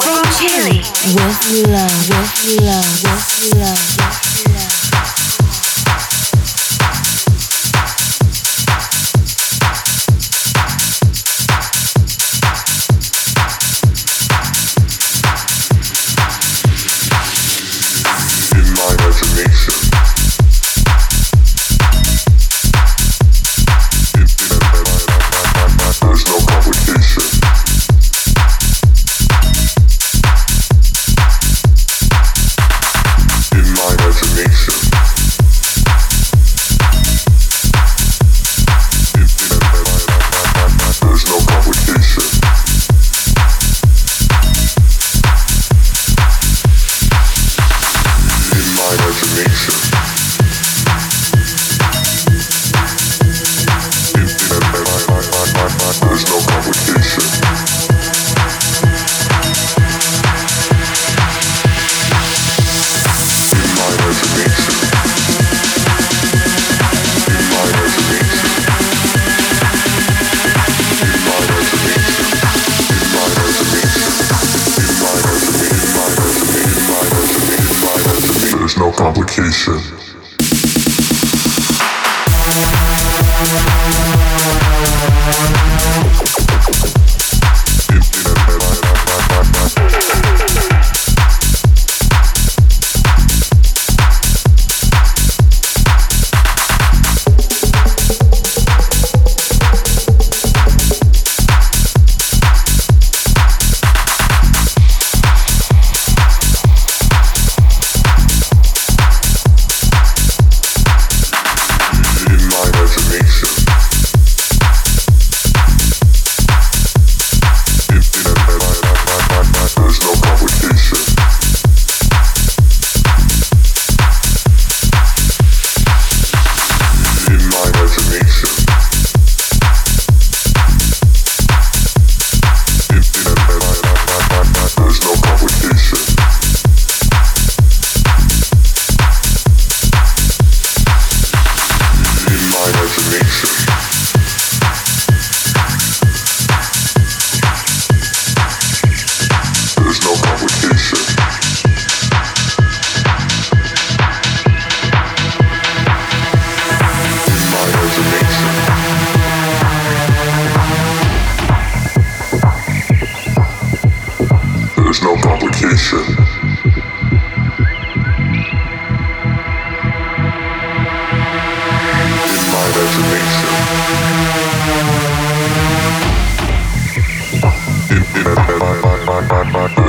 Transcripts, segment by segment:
From Chile with love, with love, with love.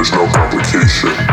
There's no complication.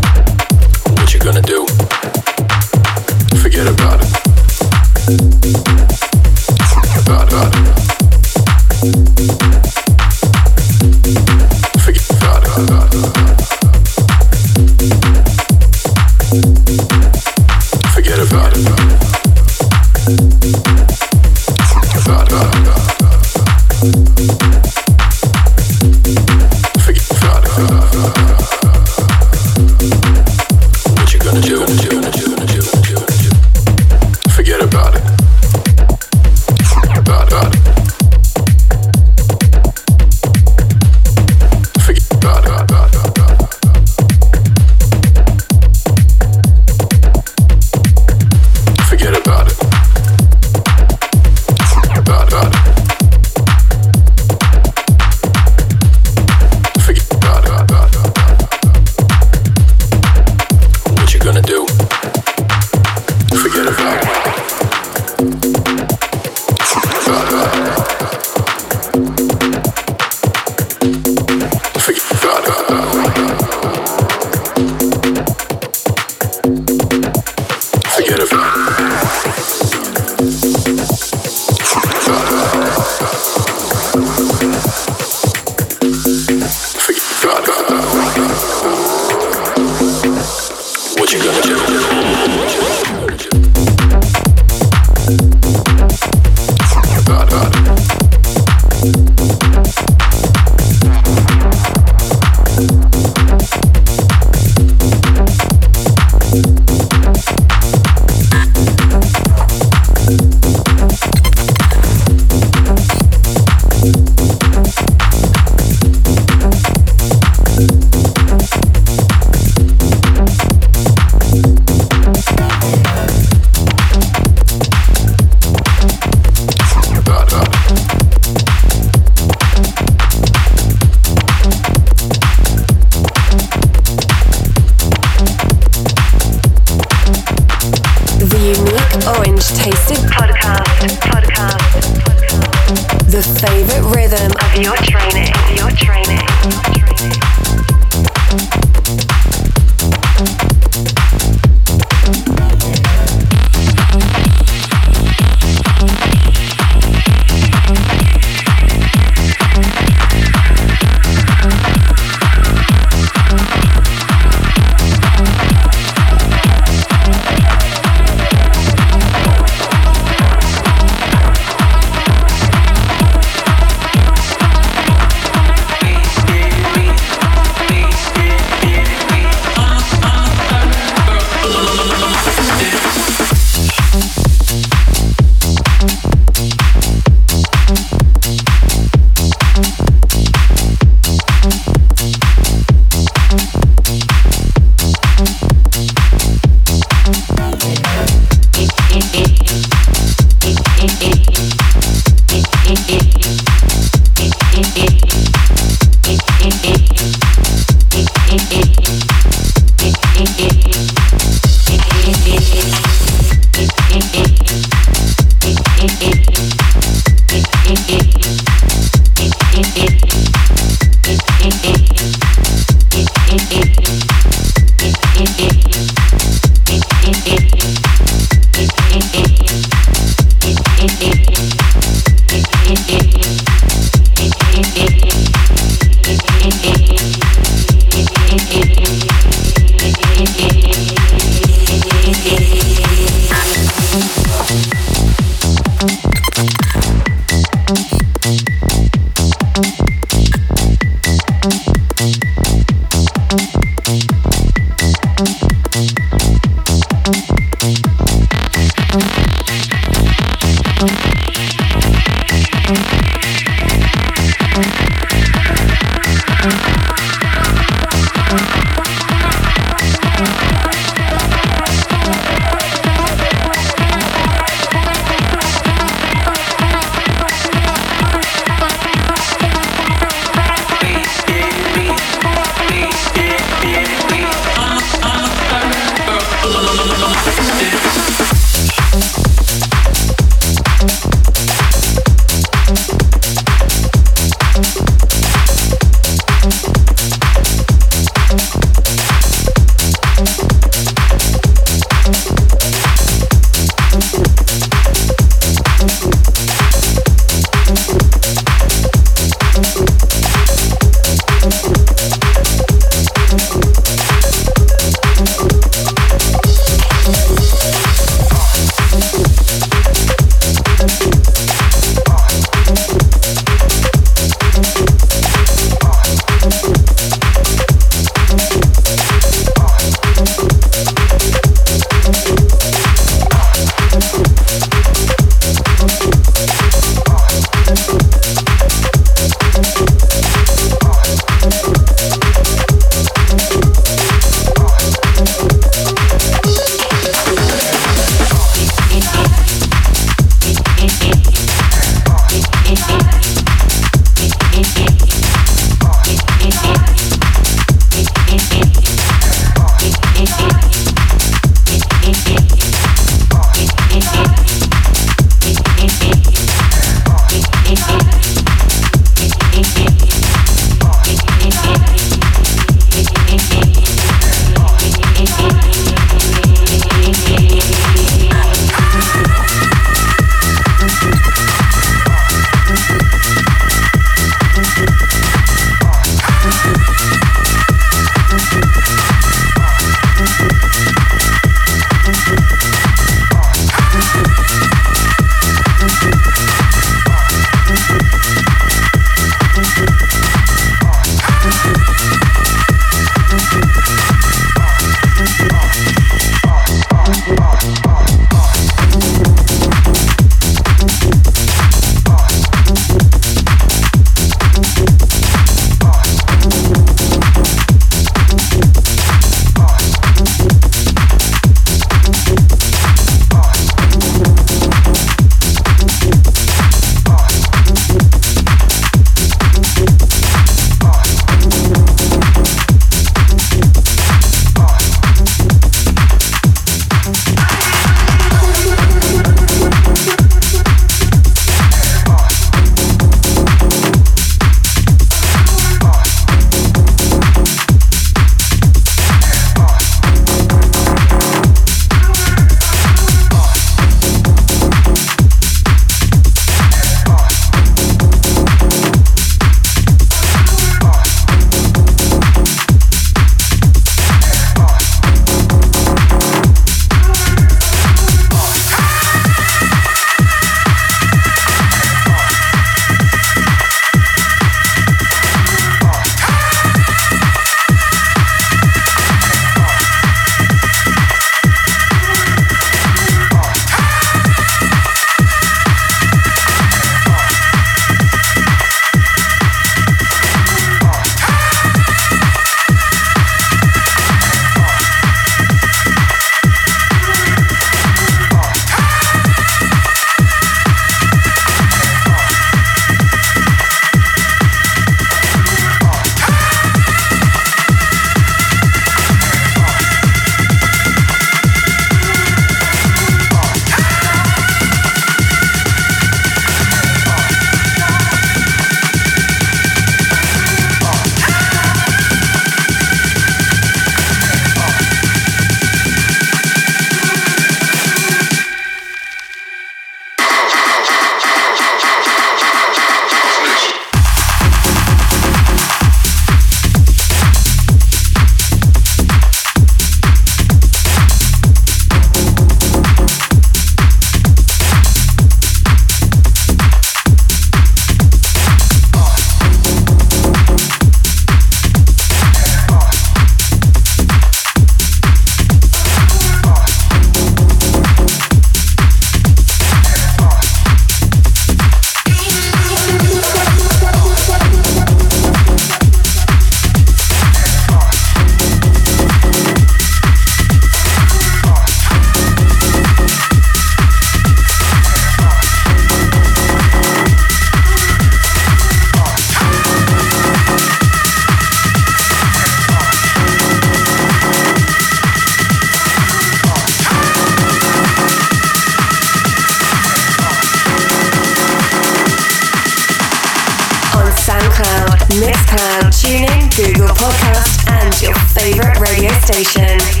Station.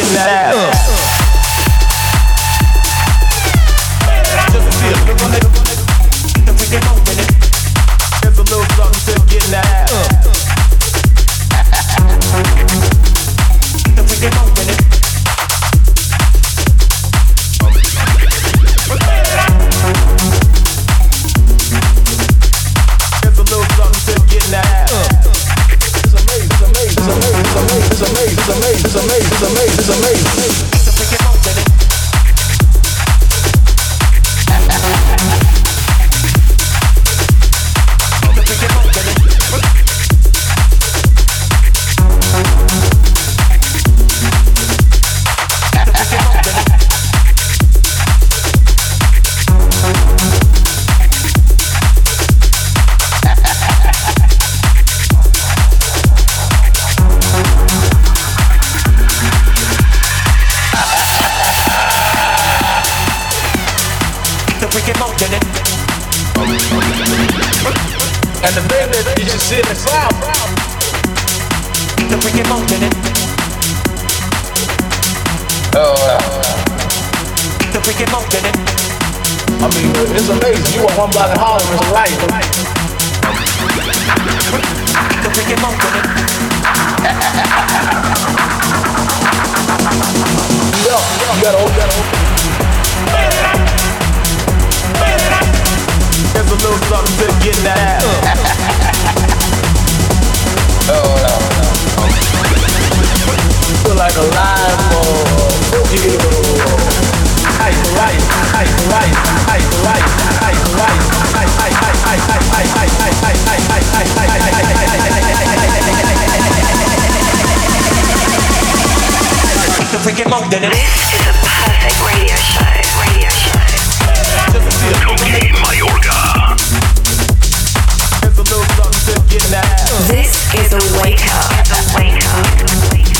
getting that ass. a freaking monk. This is a perfect radio show. Radio show. This is a wake up. A wake up.